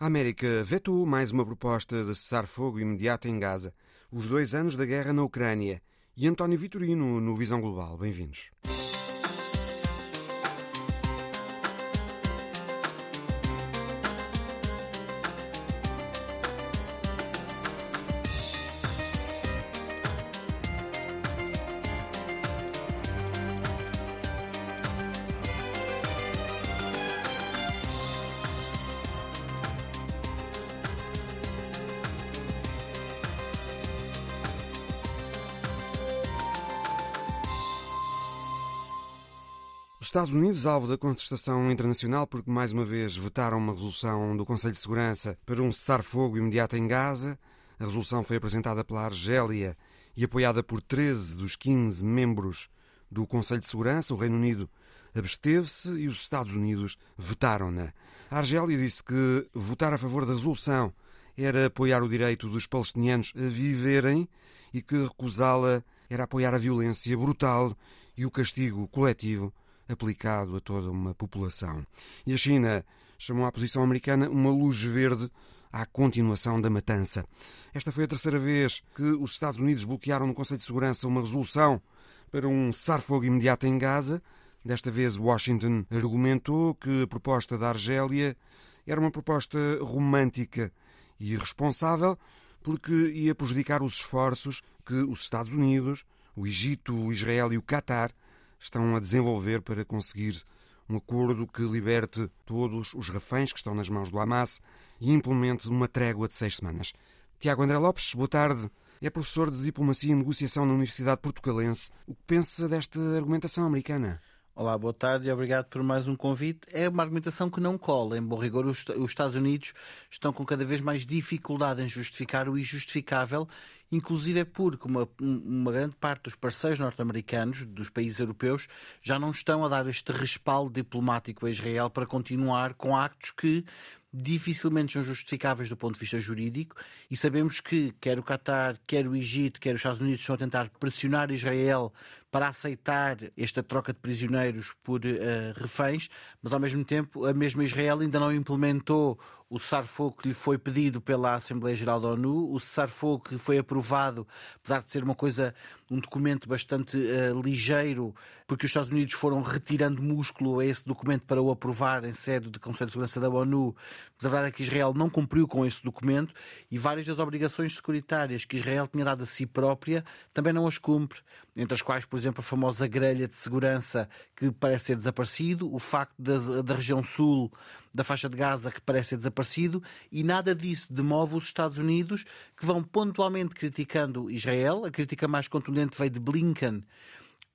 A América vetou mais uma proposta de cessar-fogo imediato em Gaza, os dois anos da guerra na Ucrânia. E António Vitorino, no Visão Global. Bem-vindos. Estados Unidos, alvo da contestação internacional, porque mais uma vez vetaram uma resolução do Conselho de Segurança para um cessar-fogo imediato em Gaza. A resolução foi apresentada pela Argélia e apoiada por 13 dos 15 membros do Conselho de Segurança. O Reino Unido absteve-se e os Estados Unidos vetaram-na. A Argélia disse que votar a favor da resolução era apoiar o direito dos palestinianos a viverem e que recusá-la era apoiar a violência brutal e o castigo coletivo aplicado a toda uma população. E a China chamou à posição americana uma luz verde à continuação da matança. Esta foi a terceira vez que os Estados Unidos bloquearam no Conselho de Segurança uma resolução para um cessar-fogo imediato em Gaza. Desta vez, Washington argumentou que a proposta da Argélia era uma proposta romântica e irresponsável porque ia prejudicar os esforços que os Estados Unidos, o Egito, o Israel e o Catar estão a desenvolver para conseguir um acordo que liberte todos os reféns que estão nas mãos do Hamas e implemente uma trégua de seis semanas. Tiago André Lopes, boa tarde. É professor de Diplomacia e Negociação na Universidade Portugalense. O que pensa desta argumentação americana? Olá, boa tarde e obrigado por mais um convite. É uma argumentação que não cola. Em bom rigor, os Estados Unidos estão com cada vez mais dificuldade em justificar o injustificável, inclusive é porque uma, uma grande parte dos parceiros norte-americanos, dos países europeus, já não estão a dar este respaldo diplomático a Israel para continuar com actos que dificilmente são justificáveis do ponto de vista jurídico e sabemos que quer o Qatar, quer o Egito, quer os Estados Unidos estão a tentar pressionar Israel para aceitar esta troca de prisioneiros por uh, reféns, mas ao mesmo tempo a mesma Israel ainda não implementou o cessar-fogo que lhe foi pedido pela Assembleia Geral da ONU, o cessar-fogo que foi aprovado, apesar de ser uma coisa, um documento bastante uh, ligeiro, porque os Estados Unidos foram retirando músculo a esse documento para o aprovar em sede do Conselho de Segurança da ONU, mas a verdade é que Israel não cumpriu com esse documento e várias das obrigações securitárias que Israel tinha dado a si própria também não as cumpre, entre as quais, por exemplo, a famosa grelha de segurança que parece ter desaparecido, o facto da, da região sul da faixa de Gaza que parece ter desaparecido e nada disso demove os Estados Unidos que vão pontualmente criticando Israel. A crítica mais contundente veio de Blinken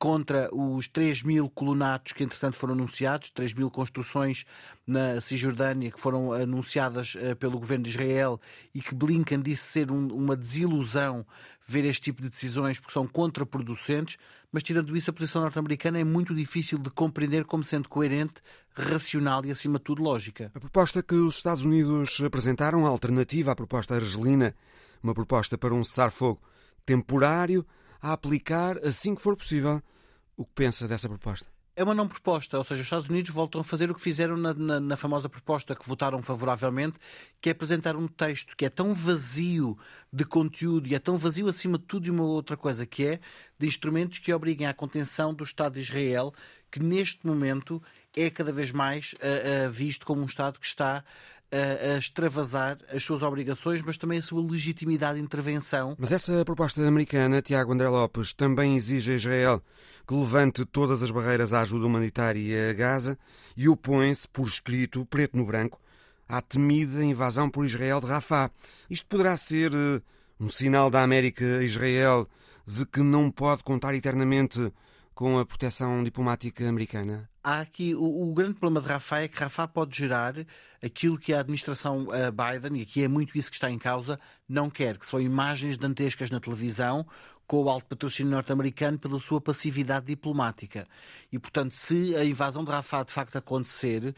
contra os 3 mil colonatos que entretanto foram anunciados, 3 mil construções na Cisjordânia que foram anunciadas uh, pelo governo de Israel e que Blinken disse ser um, uma desilusão ver este tipo de decisões porque são contraproducentes, mas tirando isso a posição norte-americana é muito difícil de compreender como sendo coerente, racional e acima de tudo lógica. A proposta que os Estados Unidos apresentaram, a alternativa à proposta argelina, uma proposta para um cessar-fogo temporário a aplicar assim que for possível. O que pensa dessa proposta? É uma não proposta, ou seja, os Estados Unidos voltam a fazer o que fizeram na, na, na, famosa proposta que votaram favoravelmente, que é apresentar um texto que é tão vazio de conteúdo e é tão vazio acima de tudo de uma outra coisa, que é de instrumentos que obriguem à contenção do Estado de Israel, que neste momento é cada vez mais uh, uh, visto como um Estado que está a, extravasar as suas obrigações, mas também a sua legitimidade de intervenção. Mas essa proposta americana, Tiago André Lopes, também exige a Israel que levante todas as barreiras à ajuda humanitária a Gaza e opõe-se, por escrito, preto no branco, à temida invasão por Israel de Rafah. Isto poderá ser uh, um sinal da América a Israel de que não pode contar eternamente com a proteção diplomática americana? Há aqui o, o, grande problema de Rafa é que Rafa pode gerar aquilo que a administração uh, Biden, e aqui é muito isso que está em causa, não quer, que são imagens dantescas na televisão com o alto patrocínio norte-americano pela sua passividade diplomática. E, portanto, se a invasão de Rafah de facto acontecer,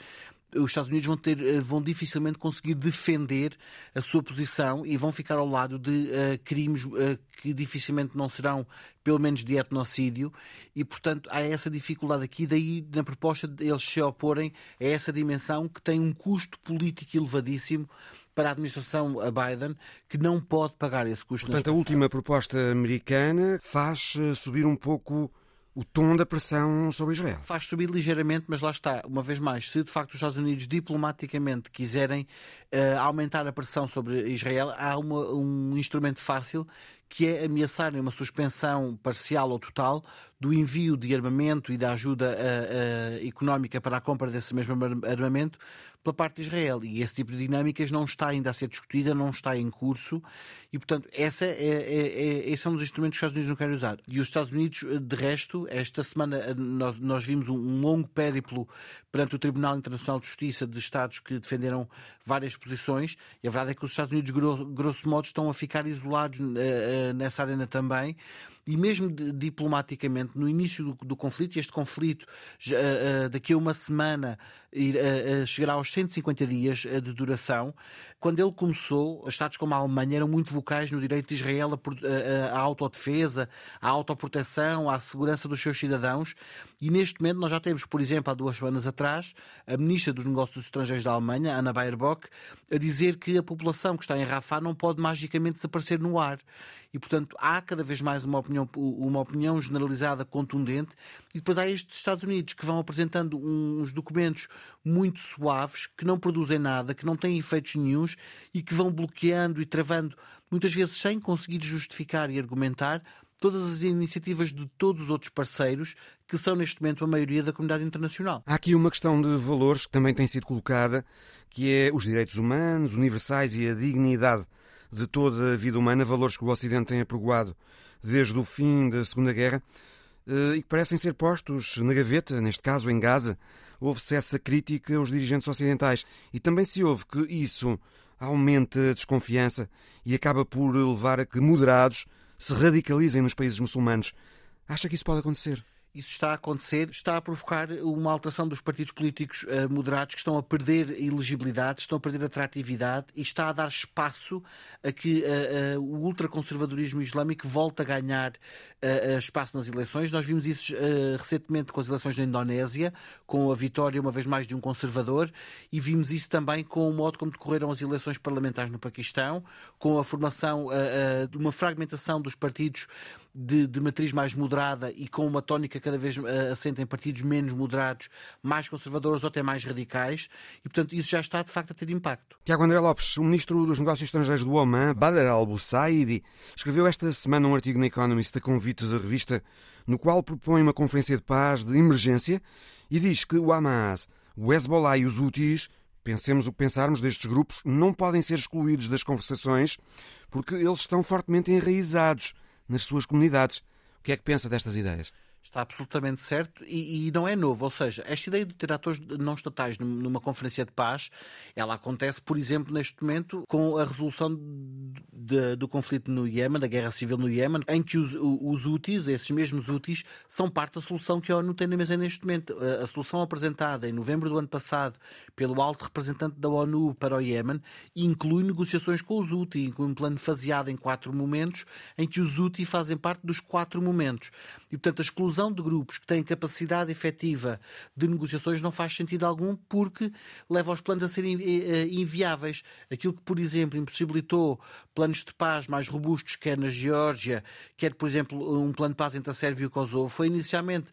os Estados Unidos vão, ter, eh, vão dificilmente conseguir defender a sua posição e vão ficar ao lado de uh, crimes uh, que dificilmente não serão, pelo menos, de etnocídio, e, portanto, há essa dificuldade aqui. Daí, na proposta, eles se oporem a essa dimensão que tem um custo político elevadíssimo para a administração Biden, que não pode pagar esse custo. Portanto, a última proposta americana faz subir um pouco o tom da pressão sobre Israel. Faz subir ligeiramente, mas lá está, uma vez mais, se de facto os Estados Unidos diplomaticamente quiserem uh, aumentar a pressão sobre Israel, há uma, um instrumento fácil que é ameaçarem uma suspensão parcial ou total do envio de armamento e da ajuda uh, uh, económica para a compra desse mesmo armamento pela parte de Israel. E esse tipo de dinâmicas não está ainda a ser discutida, não está em curso, e portanto essa é, é, é, esse é um dos instrumentos que os Estados Unidos não querem usar. E os Estados Unidos, de resto, esta semana nós, nós vimos um longo périplo perante o Tribunal Internacional de Justiça de Estados que defenderam várias posições, e a verdade é que os Estados Unidos, grosso, grosso modo, estão a ficar isolados uh, nessa arena também e mesmo de, diplomaticamente, no início do, do, conflito, este conflito uh, daqui a uma semana uh, chegará aos 150 dias de duração, quando ele começou, Estados como a Alemanha eram muito vocais no direito de Israel à autodefesa, à autoproteção, à segurança dos seus cidadãos, e neste momento nós já temos, por exemplo, há duas semanas atrás, a Ministra dos Negócios Estrangeiros da Alemanha, Anna Baerbock, a dizer que a população que está em Rafah não pode magicamente desaparecer no ar e, portanto, há cada vez mais uma opinião, uma opinião generalizada contundente, e depois há estes Estados Unidos que vão apresentando uns documentos muito suaves, que não produzem nada, que não têm efeitos nenhums e que vão bloqueando e travando, muitas vezes sem conseguir justificar e argumentar, todas as iniciativas de todos os outros parceiros que são neste momento a maioria da comunidade internacional. Há aqui uma questão de valores que também tem sido colocada, que é os direitos humanos, universais e a dignidade de toda a vida humana, valores que o Ocidente tem apregoado desde o fim da Segunda Guerra eh, e que parecem ser postos na gaveta, neste caso em Gaza. Houve-se essa crítica aos dirigentes ocidentais e também se ouve que isso aumenta a desconfiança e acaba por levar a que moderados se radicalizem nos países muçulmanos. Acha que isso pode acontecer? Isso está a acontecer, está a provocar uma alteração dos partidos políticos uh, moderados que estão a perder elegibilidade, estão a perder atratividade e está a dar espaço a que uh, uh, o ultraconservadorismo islâmico volte a ganhar espaço nas eleições. Nós vimos isso recentemente com as eleições na Indonésia, com a vitória, uma vez mais, de um conservador, e vimos isso também com o modo como decorreram as eleições parlamentares no Paquistão, com a formação de uma fragmentação dos partidos de, de, matriz mais moderada e com uma tónica cada vez uh, assente em partidos menos moderados, mais conservadores ou até mais radicais, e portanto isso já está de facto a ter impacto. Tiago André Lopes, o ministro dos Negócios Estrangeiros do Oman, Badr al-Bussaidi, escreveu esta semana um artigo na Economist a convite da revista, no qual propõe uma conferência de paz de emergência e diz que o Hamas, o Hezbollah e os Houthis pensemos o que pensarmos destes grupos, não podem ser excluídos das conversações porque eles estão fortemente enraizados nas suas comunidades. O que é que pensa destas ideias? Está absolutamente certo e, e, não é novo. Ou seja, esta ideia de ter atores não estatais numa conferência de paz, ela acontece, por exemplo, neste momento, com a resolução de, do conflito no Iémen, da guerra civil no Iémen, em que os, os úteis, esses mesmos úteis, são parte da solução que a ONU tem na mesa neste momento. A, a solução apresentada em novembro do ano passado pelo alto representante da ONU para o Iémen inclui negociações com os úteis, inclui um plano faseado em quatro momentos, em que os úteis fazem parte dos quatro momentos. E, portanto, a exclusão de grupos que têm capacidade efetiva de negociações não faz sentido algum porque leva os planos a serem eh, eh, inviáveis. Aquilo que, por exemplo, impossibilitou planos de paz mais robustos, quer na Geórgia, quer, por exemplo, um plano de paz entre a Sérvia e o Kosovo, foi inicialmente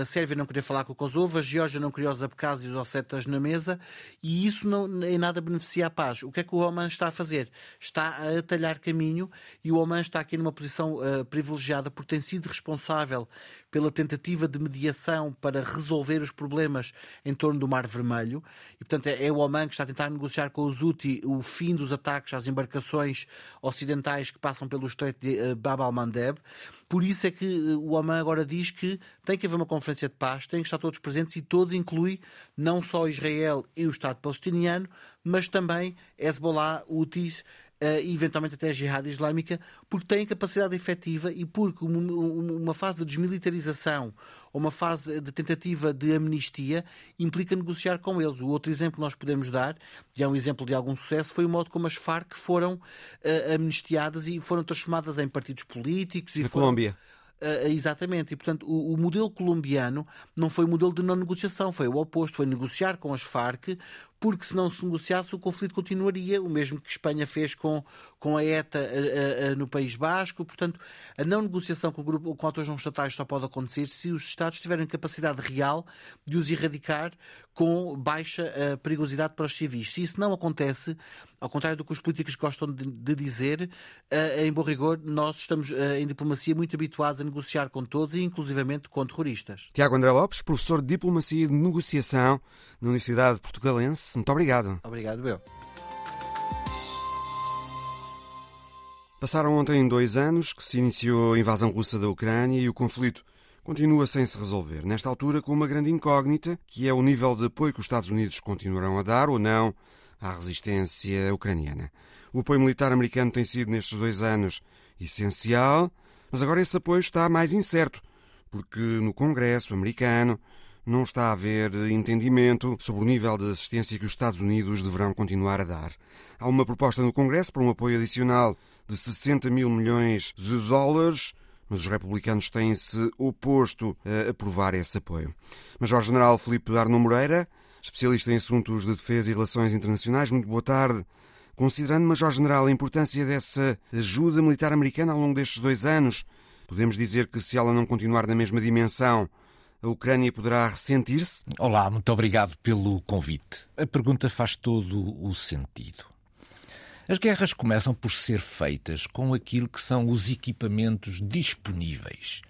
a Sérvia não queria falar com o Kosovo, a Geórgia não queria os Abkhaz e os na mesa e isso não, em nada beneficia a paz. O que é que o Oman está a fazer? Está a atalhar caminho e o Oman está aqui numa posição uh, privilegiada porque tem sido responsável pela tentativa de mediação para resolver os problemas em torno do Mar Vermelho. E, portanto, é, é o Oman que está a tentar negociar com os Houthi o fim dos ataques às embarcações ocidentais que passam pelo Estreito de uh, Bab al-Mandeb. Por isso é que uh, o Oman agora diz que tem que haver uma conferência de paz, tem que estar todos presentes e todos inclui não só Israel e o Estado palestiniano, mas também Hezbollah, Houthis e eventualmente até a Jihad Islâmica, porque têm capacidade efetiva e porque uma fase de desmilitarização ou uma fase de tentativa de amnistia implica negociar com eles. O outro exemplo que nós podemos dar, e é um exemplo de algum sucesso, foi o modo como as Farc foram uh, amnistiadas e foram transformadas em partidos políticos. Na foram... Colômbia. Uh, exatamente, e portanto o, o, modelo colombiano não foi o modelo de não negociação, foi o oposto, foi negociar com as Farc, porque se não se negociasse o conflito continuaria, o mesmo que Espanha fez com, com a ETA a, a, a, no País Basco. Portanto, a não negociação com, o grupo, com atores não estatais só pode acontecer se os Estados tiverem capacidade real de os erradicar com baixa uh, perigosidade para os civis. Se isso não acontece, ao contrário do que os políticos gostam de, de dizer, uh, em bom rigor, nós estamos uh, em diplomacia muito habituados a negociar com todos e inclusivamente com terroristas. Tiago André Lopes, professor de Diplomacia e de Negociação na Universidade Portugalense. Muito obrigado. Obrigado, Bel. Passaram ontem dois anos que se iniciou a invasão russa da Ucrânia e o conflito continua sem se resolver. Nesta altura, com uma grande incógnita, que é o nível de apoio que os Estados Unidos continuarão a dar ou não à resistência ucraniana. O apoio militar americano tem sido, nestes dois anos, essencial, mas agora esse apoio está mais incerto, porque no Congresso americano não está a haver entendimento sobre o nível de assistência que os Estados Unidos deverão continuar a dar. Há uma proposta no Congresso para um apoio adicional de 60 mil milhões de dólares, mas os republicanos têm-se oposto a aprovar esse apoio. Major-General Filipe Arno Moreira, especialista em assuntos de defesa e relações internacionais, muito boa tarde. Considerando, Major-General, a importância dessa ajuda militar americana ao longo destes dois anos, podemos dizer que se ela não continuar na mesma dimensão, a Ucrânia poderá ressentir-se? Olá, muito obrigado pelo convite. A pergunta faz todo o sentido. As guerras começam por ser feitas com aquilo que são os equipamentos disponíveis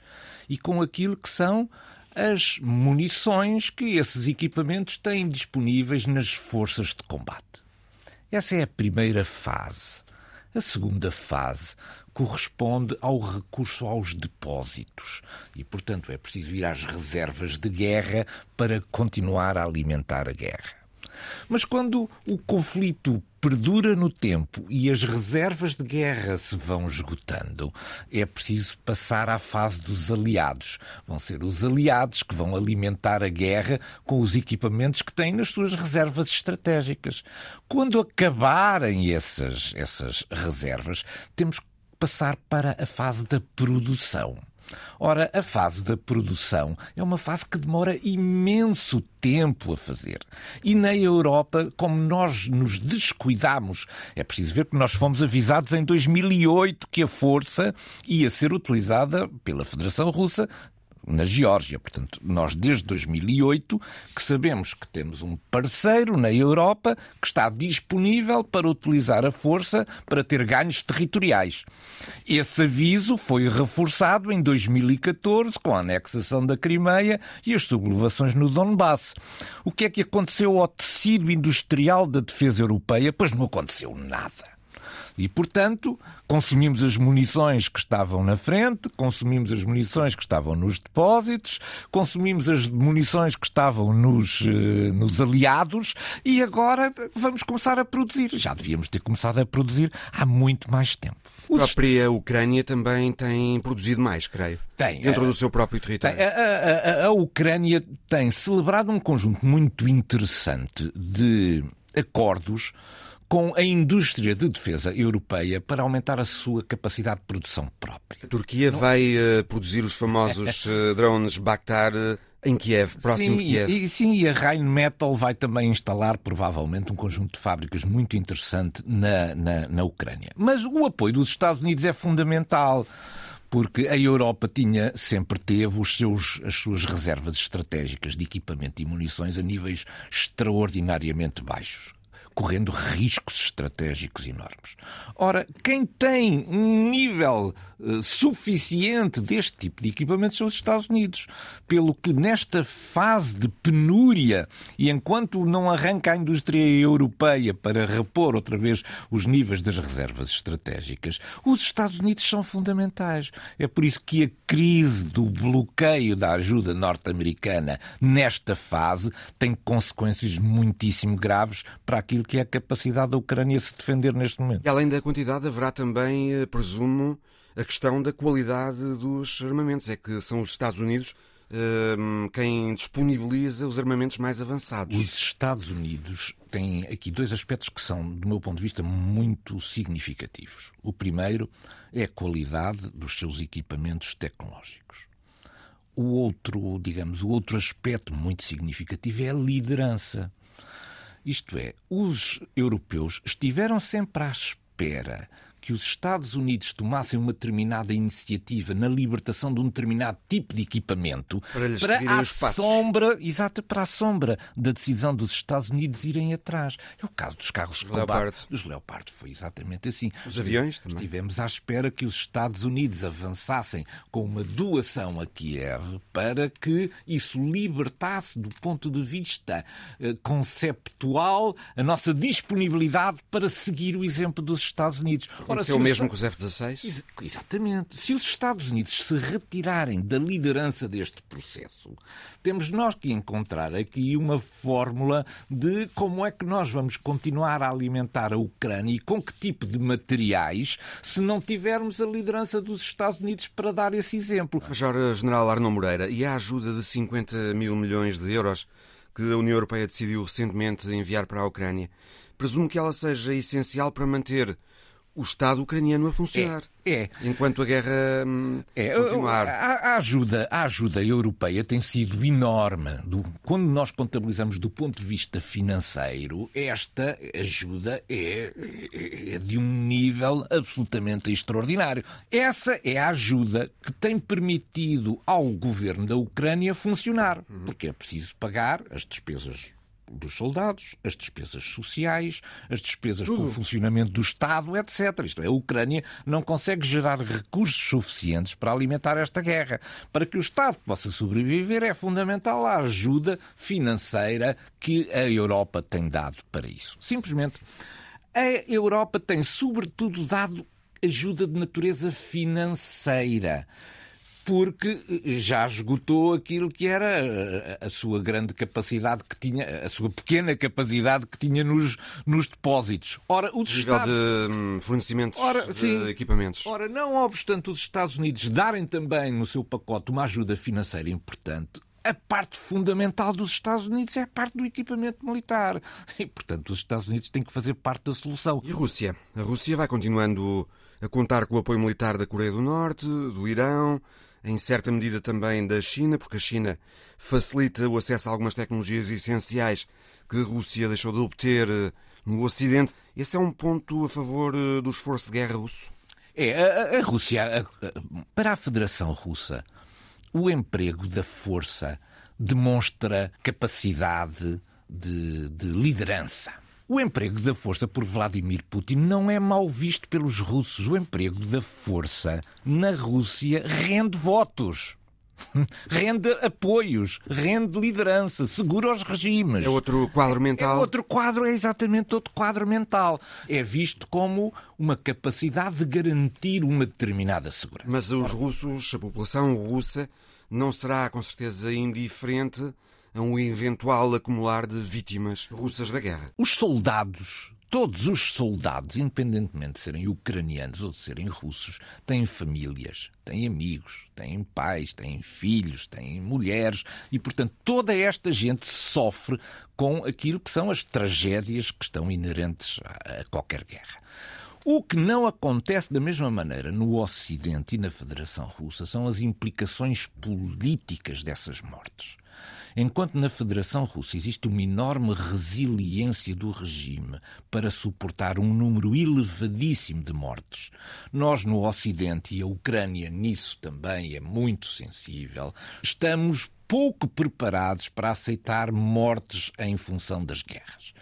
e com aquilo que são as munições que esses equipamentos têm disponíveis nas forças de combate. Essa é a primeira fase. A segunda fase corresponde ao recurso aos depósitos e, portanto, é preciso ir às reservas de guerra para continuar a alimentar a guerra. Mas quando o conflito perdura no tempo e as reservas de guerra se vão esgotando, é preciso passar à fase dos aliados. Vão ser os aliados que vão alimentar a guerra com os equipamentos que têm nas suas reservas estratégicas. Quando acabarem essas, essas reservas, temos passar para a fase da produção. Ora, a fase da produção é uma fase que demora imenso tempo a fazer. E na Europa, como nós nos descuidamos, é preciso ver que nós fomos avisados em 2008 que a força ia ser utilizada pela Federação Russa na Geórgia. Portanto, nós desde 2008 que sabemos que temos um parceiro na Europa que está disponível para utilizar a força para ter ganhos territoriais. Esse aviso foi reforçado em 2014 com a anexação da Crimeia e as sublevações no Donbass. O que é que aconteceu ao tecido industrial da defesa europeia? Pois não aconteceu nada. E, portanto, consumimos as munições que estavam na frente, consumimos as munições que estavam nos depósitos, consumimos as munições que estavam nos, eh, nos aliados e agora vamos começar a produzir. Já devíamos ter começado a produzir há muito mais tempo. A própria Ucrânia também tem produzido mais, creio. Tem. Dentro do seu próprio território. A, a, a, a Ucrânia tem celebrado um conjunto muito interessante de acordos com a indústria de defesa europeia para aumentar a sua capacidade de produção própria. A Turquia Não... vai uh, produzir os famosos uh, drones Bakhtar uh, em Kiev, próximo sim, de Kiev. E, sim, e a Rheinmetall vai também instalar provavelmente um conjunto de fábricas muito interessante na, na, na Ucrânia. Mas o apoio dos Estados Unidos é fundamental porque a Europa tinha, sempre teve os seus, as suas reservas estratégicas de equipamento e munições a níveis extraordinariamente baixos correndo riscos estratégicos enormes. Ora, quem tem um nível uh, suficiente deste tipo de equipamentos são os Estados Unidos. Pelo que nesta fase de penúria, e enquanto não arranca a indústria europeia para repor outra vez os níveis das reservas estratégicas, os Estados Unidos são fundamentais. É por isso que a crise do bloqueio da ajuda norte-americana nesta fase tem consequências muitíssimo graves para aquilo que é a capacidade da Ucrânia se defender neste momento. E além da quantidade, haverá também, eh, presumo, a questão da qualidade dos armamentos. É que são os Estados Unidos uh, quem disponibiliza os armamentos mais avançados. Os Estados Unidos têm aqui dois aspectos que são, do meu ponto de vista, muito significativos. O primeiro é a qualidade dos seus equipamentos tecnológicos. O outro, digamos, o outro aspecto muito significativo é a liderança. Isto é, os europeus estiveram sempre à espera que os Estados Unidos tomassem uma determinada iniciativa na libertação de um determinado tipo de equipamento para, para a sombra, exato, para a sombra da decisão dos Estados Unidos irem atrás. É o caso dos carros de combate. Dos Leopard foi exatamente assim. Os aviões também. Estivemos à espera que os Estados Unidos avançassem com uma doação a Kiev para que isso libertasse do ponto de vista eh, conceptual a nossa disponibilidade para seguir o exemplo dos Estados Unidos. Ora, Aconteceu o mesmo com os F-16? Ex exatamente. Se os Estados Unidos se retirarem da liderança deste processo, temos nós que encontrar aqui uma fórmula de como é que nós vamos continuar a alimentar a Ucrânia e com que tipo de materiais se não tivermos a liderança dos Estados Unidos para dar esse exemplo. Major General Arno Moreira, e a ajuda de 50 mil milhões de euros que a União Europeia decidiu recentemente enviar para a Ucrânia, presumo que ela seja essencial para manter o Estado ucraniano a funcionar. É. é. Enquanto a guerra hum, é. continuar. A, a, ajuda, a ajuda europeia tem sido enorme. Do, quando nós contabilizamos do ponto de vista financeiro, esta ajuda é, é, é de um nível absolutamente extraordinário. Essa é a ajuda que tem permitido ao governo da Ucrânia funcionar. Uhum. Porque é preciso pagar as despesas dos soldados, as despesas sociais, as despesas Tudo. com o funcionamento do Estado, etc. Isto é, a Ucrânia não consegue gerar recursos suficientes para alimentar esta guerra. Para que o Estado possa sobreviver, é fundamental a ajuda financeira que a Europa tem dado para isso. Simplesmente, a Europa tem, sobretudo, dado ajuda de natureza financeira porque já esgotou aquilo que era a sua grande capacidade que tinha, a sua pequena capacidade que tinha nos, nos depósitos. Ora, os nível Estados... de hum, fornecimentos ora, de sim, equipamentos. Ora, não obstante os Estados Unidos darem também no seu pacote uma ajuda financeira importante, a parte fundamental dos Estados Unidos é a parte do equipamento militar. E, portanto, os Estados Unidos têm que fazer parte da solução. E a Rússia? A Rússia vai continuando a contar com o apoio militar da Coreia do Norte, do Irão, em certa medida também da China, porque a China facilita o acesso a algumas tecnologias essenciais que a Rússia deixou de obter eh, no Ocidente. Esse é um ponto a favor eh, do esforço de guerra russo? É, a, a Rússia, a, para a Federação Russa, o emprego da força demonstra capacidade de, de liderança. O emprego da força por Vladimir Putin não é mal visto pelos russos. O emprego da força na Rússia rende votos. Rende apoios, rende liderança, segura os regimes. É outro quadro mental. É outro quadro, é exatamente outro quadro mental. É visto como uma capacidade de garantir uma determinada segurança. Mas os russos, a população russa, não será com certeza indiferente a um eventual acumular de vítimas russas da guerra. Os soldados todos os soldados, independentemente de serem ucranianos ou de serem russos, têm famílias, têm amigos, têm pais, têm filhos, têm mulheres e, portanto, toda esta gente sofre com aquilo que são as tragédias que estão inerentes a qualquer guerra. O que não acontece da mesma maneira no Ocidente e na Federação Russa são as implicações políticas dessas mortes. Enquanto na Federação Russa existe uma enorme resiliência do regime para suportar um número elevadíssimo de mortes, nós no Ocidente, e a Ucrânia nisso também é muito sensível, estamos pouco preparados para aceitar mortes em função das guerras.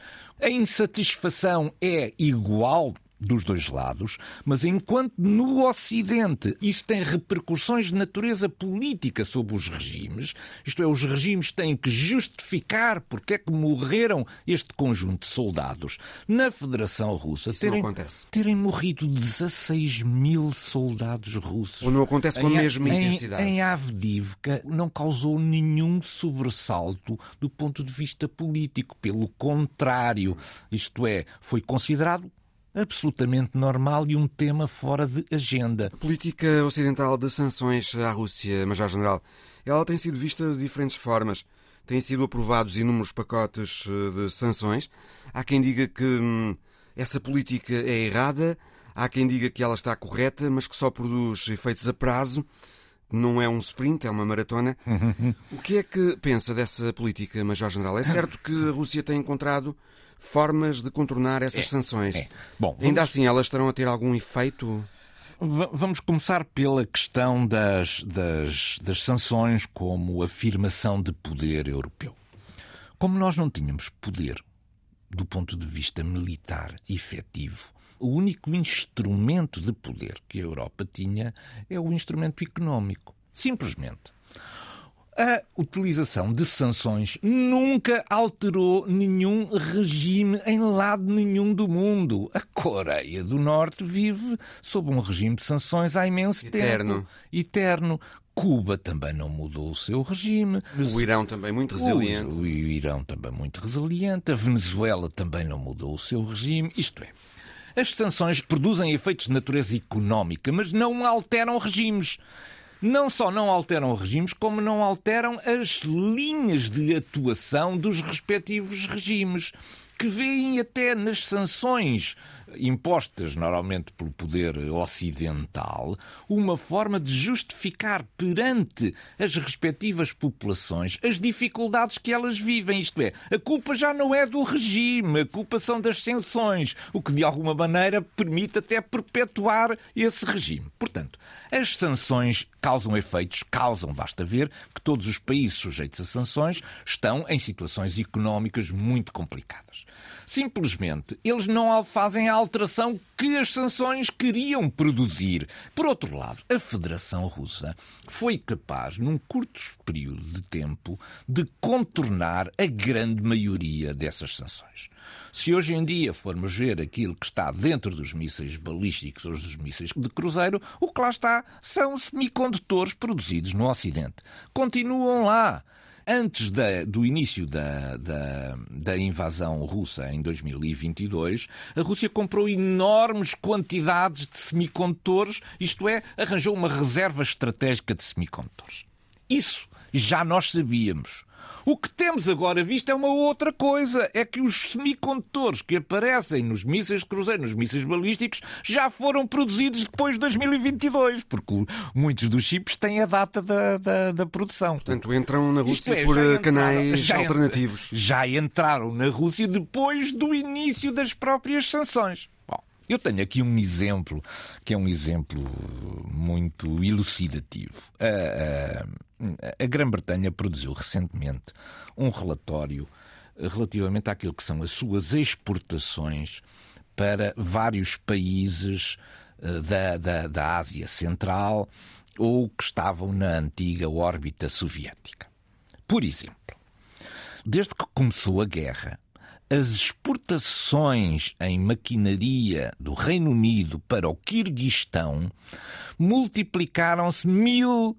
A insatisfação é igual dos dois lados, mas enquanto no Ocidente isso tem repercussões de natureza política sobre os regimes, isto é, os regimes têm que justificar porque é que morreram este conjunto de soldados. Na Federação Russa terem, terem morrido 16 mil soldados russos. Ou não acontece com a mesma em, intensidade. Em Avdivka não causou nenhum sobressalto do ponto de vista político. Pelo contrário, isto é, foi considerado absolutamente normal e um tema fora de agenda. A política ocidental de sanções à Rússia, Major-General, ela tem sido vista de diferentes formas. Têm sido aprovados inúmeros pacotes eh, de sanções. Há quem diga que hum, essa política é errada, há quem diga que ela está correta, mas que só produz efeitos a prazo. Não é um sprint, é uma maratona. o que é que pensa dessa política, Major-General? É certo que a Rússia tem encontrado formas de contornar essas é, sanções. É. Bom, vamos... Ainda assim, elas estarão a ter algum efeito? Vamos começar pela questão das, das, das sanções como afirmação de poder europeu. Como nós não tínhamos poder do ponto de vista militar efetivo, o único instrumento de poder que a Europa tinha é o instrumento económico. Simplesmente. A utilização de sanções nunca alterou nenhum regime em lado nenhum do mundo. A Coreia do Norte vive sob um regime de sanções há imenso Eterno. tempo. Eterno. Cuba também não mudou o seu regime. O Irão também muito resiliente. O, o Irão também muito resiliente. A Venezuela também não mudou o seu regime. Isto é, as sanções produzem efeitos de natureza económica, mas não alteram regimes não só não alteram regimes, como não alteram as linhas de atuação dos respectivos regimes, que veem até nas sanções impostas normalmente pelo poder ocidental, uma forma de justificar perante as respectivas populações as dificuldades que elas vivem. Isto é, a culpa já não é do regime, a culpa são das sanções, o que de alguma maneira permite até perpetuar esse regime. Portanto, as sanções causam efeitos, causam, basta ver, que todos os países sujeitos a sanções estão em situações económicas muito complicadas. Simplesmente, eles não fazem a alteração que as sanções queriam produzir. Por outro lado, a Federação Russa foi capaz, num curto período de tempo, de contornar a grande maioria dessas sanções. Se hoje em dia formos ver aquilo que está dentro dos mísseis balísticos ou dos mísseis de cruzeiro, o que lá está são semicondutores produzidos no Ocidente. Continuam lá antes da, do início da, da, da, invasão russa em 2022, a Rússia comprou enormes quantidades de semicondutores, isto é, arranjou uma reserva estratégica de semicondutores. Isso já nós sabíamos. O que temos agora visto é uma outra coisa. É que os semicondutores que aparecem nos mísseis de cruzeiro, nos mísseis balísticos, já foram produzidos depois de 2022, porque muitos dos chips têm a data da, da, da produção. Portanto, entram na Rússia é, por entraram, canais já alternativos. Já entraram na Rússia depois do início das próprias sanções. Eu tenho aqui um exemplo que é um exemplo muito elucidativo. A, a, a Grã-Bretanha produziu recentemente um relatório relativamente àquilo que são as suas exportações para vários países eh, da, da, da Ásia Central ou que estavam na antiga órbita soviética. Por exemplo, desde que começou a guerra, as exportações em maquinaria do Reino Unido para o Quirguistão multiplicaram-se mil.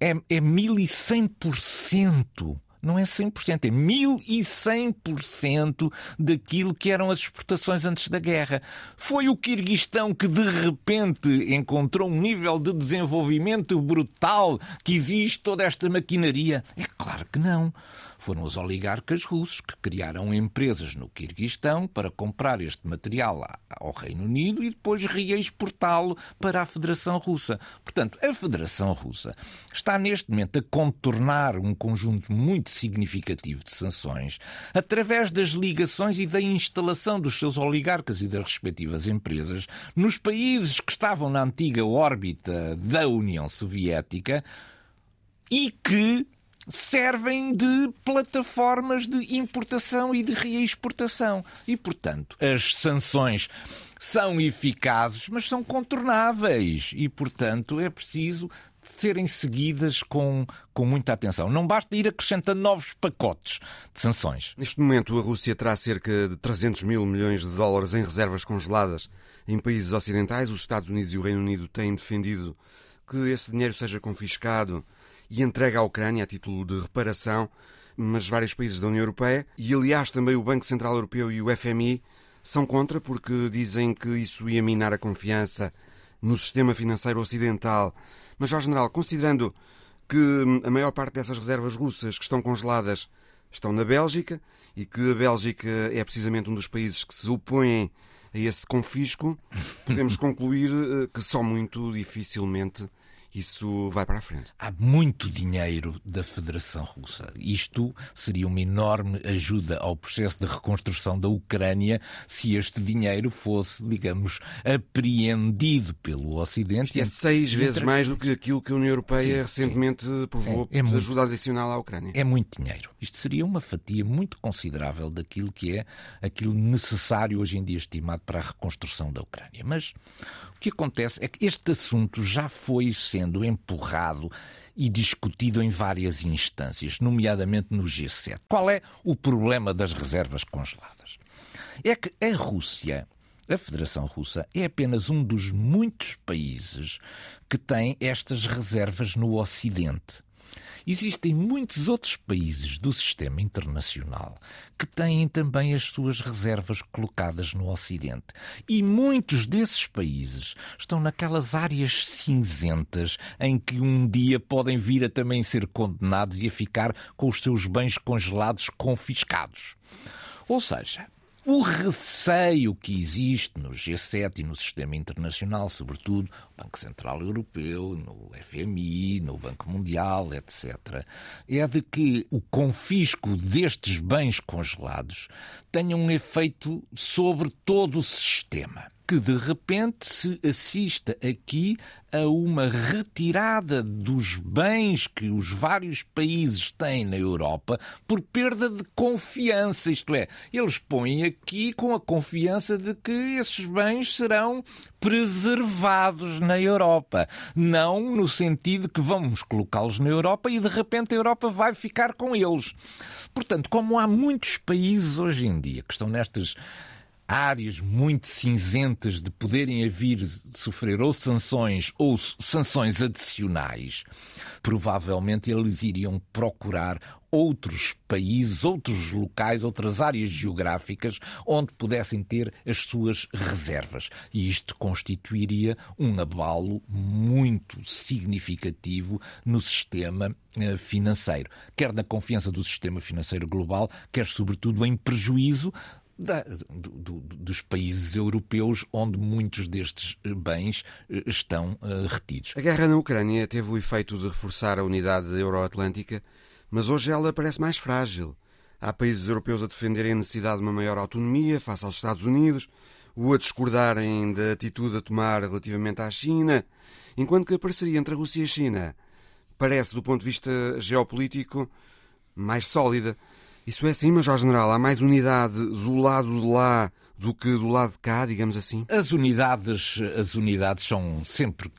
É, é mil e cem por cento não é 100%, é 1100% daquilo que eram as exportações antes da guerra. Foi o Quirguistão que de repente encontrou um nível de desenvolvimento brutal que existe toda esta maquinaria? É claro que não. Foram os oligarcas russos que criaram empresas no Quirguistão para comprar este material ao Reino Unido e depois reexportá-lo para a Federação Russa. Portanto, a Federação Russa está neste momento a contornar um conjunto muito significativo de sanções através das ligações e da instalação dos seus oligarcas e das respectivas empresas nos países que estavam na antiga órbita da União Soviética e que servem de plataformas de importação e de reexportação. E, portanto, as sanções são eficazes, mas são contornáveis. E, portanto, é preciso serem seguidas com, com muita atenção. Não basta ir acrescentando novos pacotes de sanções. Neste momento, a Rússia terá cerca de 300 mil milhões de dólares em reservas congeladas em países ocidentais. Os Estados Unidos e o Reino Unido têm defendido que esse dinheiro seja confiscado e entregue à Ucrânia a título de reparação, mas vários países da União Europeia e, aliás, também o Banco Central Europeu e o FMI são contra porque dizem que isso ia minar a confiança no sistema financeiro ocidental. Mas, ao general, considerando que a maior parte dessas reservas russas que estão congeladas estão na Bélgica e que a Bélgica é precisamente um dos países que se opõem a esse confisco, podemos concluir eh, que só muito dificilmente isso vai para a frente. Há muito dinheiro da Federação Russa. Isto seria uma enorme ajuda ao processo de reconstrução da Ucrânia se este dinheiro fosse, digamos, apreendido pelo Ocidente. é seis vezes mais do que aquilo que a União Europeia sim, recentemente sim. provou é, é de muito, ajuda adicional à Ucrânia. É muito dinheiro. Isto seria uma fatia muito considerável daquilo que é aquilo necessário hoje em dia estimado para a reconstrução da Ucrânia. Mas o que acontece é que este assunto já foi sendo empurrado e discutido em várias instâncias, nomeadamente no G7. Qual é o problema das reservas congeladas? É que a Rússia, a Federação Russa, é apenas um dos muitos países que tem estas reservas no Ocidente. Existem muitos outros países do sistema internacional que têm também as suas reservas colocadas no Ocidente. E muitos desses países estão naquelas áreas cinzentas em que um dia podem vir a também ser condenados e a ficar com os seus bens congelados confiscados. Ou seja, o receio que existe no G7 e no sistema internacional, sobretudo no Banco Central Europeu, no FMI, no Banco Mundial, etc., é de que o confisco destes bens congelados tenha um efeito sobre todo o sistema que de repente se assista aqui a uma retirada dos bens que os vários países têm na Europa por perda de confiança. Isto é, eles põem aqui com a confiança de que esses bens serão preservados na Europa. Não no sentido que vamos colocá-los na Europa e de repente a Europa vai ficar com eles. Portanto, como há muitos países hoje em dia que estão nestas áreas muito cinzentas de poderem vir sofrer ou sanções ou sanções adicionais, provavelmente eles iriam procurar outros países, outros locais, outras áreas geográficas onde pudessem ter as suas reservas. E isto constituiria um abalo muito significativo no sistema eh, financeiro, quer na confiança do sistema financeiro global, quer sobretudo em prejuízo da, do, do, dos países europeus onde muitos destes eh, bens eh, estão uh, retidos. A guerra na Ucrânia teve o efeito de reforçar a unidade euroatlântica, mas hoje ela parece mais frágil. Há países europeus a defenderem a necessidade de uma maior autonomia face aos Estados Unidos, ou a discordarem da atitude a tomar relativamente à China, enquanto que a parceria entre a Rússia e a China parece, do ponto de vista geopolítico, mais sólida. Isso é assim, Major General? Há mais unidade do lado de lá do que do lado de cá, digamos assim? As unidades, as unidades são sempre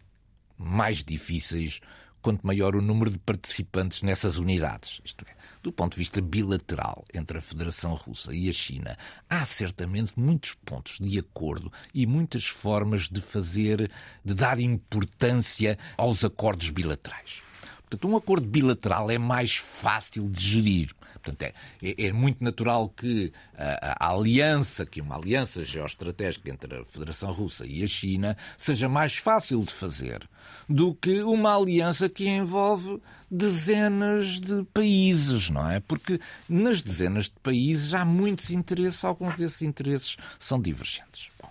mais difíceis quanto maior o número de participantes nessas unidades. Isto é, do ponto de vista bilateral entre a Federação Russa e a China, há certamente muitos pontos de acordo e muitas formas de fazer, de dar importância aos acordos bilaterais. Portanto, um acordo bilateral é mais fácil de gerir. Portanto, é, é, é muito natural que a, a, aliança, que uma aliança geoestratégica entre a Federação Russa e a China, seja mais fácil de fazer do que uma aliança que envolve dezenas de países, não é? Porque nas dezenas de países há muitos interesses, alguns desses interesses são divergentes. Bom,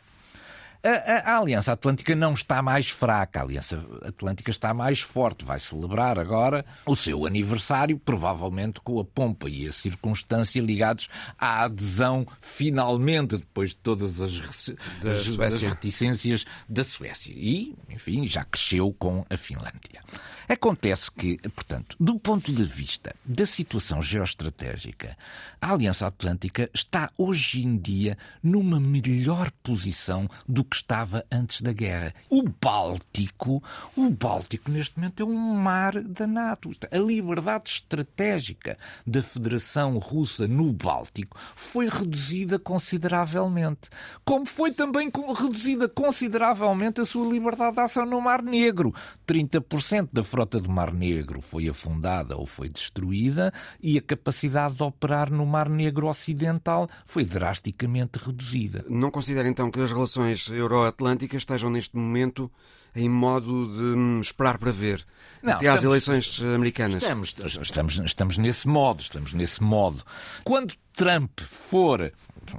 a, a, Aliança Atlântica não está mais fraca, a Aliança Atlântica está mais forte. Vai celebrar agora o seu aniversário, provavelmente com a pompa e a circunstância ligados à adesão, finalmente, depois de todas as, as, as reticências da Suécia. E, enfim, já cresceu com a Finlândia. Acontece que, portanto, do ponto de vista da situação geoestratégica, a Aliança Atlântica está hoje em dia numa melhor posição do que estava antes da guerra. O Báltico, o Báltico neste momento é um mar da NATO. A liberdade estratégica da Federação Russa no Báltico foi reduzida consideravelmente, como foi também reduzida consideravelmente a sua liberdade de ação no Mar Negro. 30% da frota do Mar Negro foi afundada ou foi destruída e a capacidade de operar no Mar Negro Ocidental foi drasticamente reduzida. Não considera então que as relações euro-atlânticas estejam neste momento em modo de hum, esperar para ver Não, até estamos, às eleições americanas. Estamos, estamos, estamos nesse modo, estamos nesse modo. Quando Trump for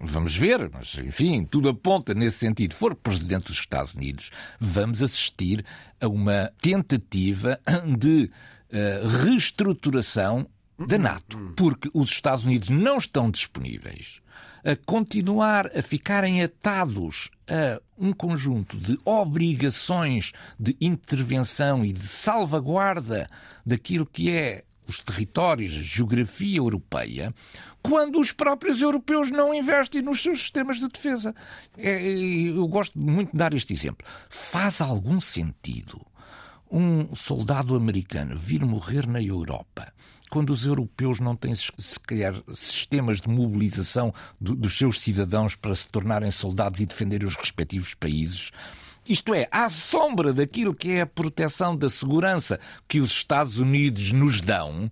vamos ver, mas enfim, tudo aponta nesse sentido, for presidente dos Estados Unidos, vamos assistir a uma tentativa de uh, reestruturação da NATO, porque os Estados Unidos não estão disponíveis a continuar a ficarem atados a um conjunto de obrigações de intervenção e de salvaguarda daquilo que é os territórios, a geografia europeia, quando os próprios europeus não investem nos seus sistemas de defesa. É, eu gosto muito de dar este exemplo. Faz algum sentido um soldado americano vir morrer na Europa quando os europeus não têm, se calhar, sistemas de mobilização do, dos seus cidadãos para se tornarem soldados e defenderem os respectivos países? Isto é, à sombra daquilo que é a proteção da segurança que os Estados Unidos nos dão,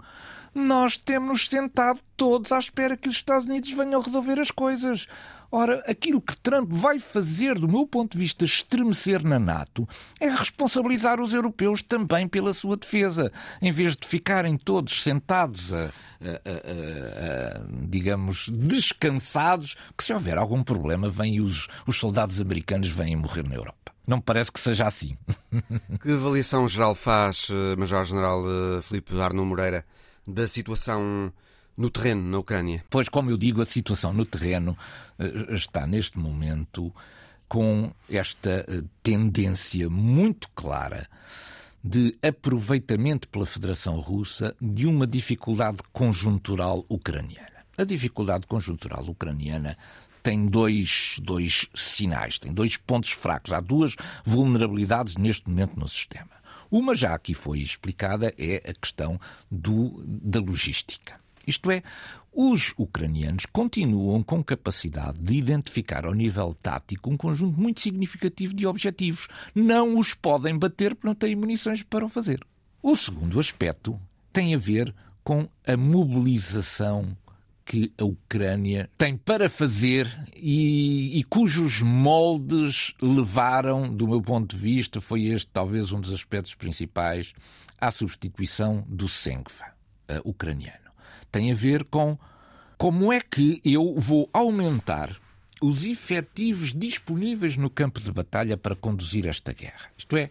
nós temos sentado todos à espera que os Estados Unidos venham resolver as coisas. Ora, aquilo que Trump vai fazer, do meu ponto de vista, estremecer na NATO, é responsabilizar os europeus também pela sua defesa. Em vez de ficarem todos sentados, a, a, a, digamos, descansados, que se houver algum problema, vêm os, os soldados americanos vêm morrer na Europa. Não parece que seja assim. Que avaliação geral faz, eh, Major-General eh, Felipe Arno Moreira, da situação no terreno na Ucrânia? Pois, como eu digo, a situação no terreno eh, está neste momento com esta tendência muito clara de aproveitamento pela Federação Russa de uma dificuldade conjuntural ucraniana. A dificuldade conjuntural ucraniana tem dois, dois sinais, tem dois pontos fracos. Há duas vulnerabilidades neste momento no sistema. Uma já aqui foi explicada é a questão do, da logística. Isto é, os ucranianos continuam com capacidade de identificar ao nível tático um conjunto muito significativo de objetivos. Não os podem bater porque não têm munições para o fazer. O segundo aspecto tem a ver com a mobilização que a Ucrânia tem para fazer e, e, cujos moldes levaram, do meu ponto de vista, foi este talvez um dos aspectos principais, à substituição do Sengfa uh, ucraniano. Tem a ver com como é que eu vou aumentar os efetivos disponíveis no campo de batalha para conduzir esta guerra. Isto é,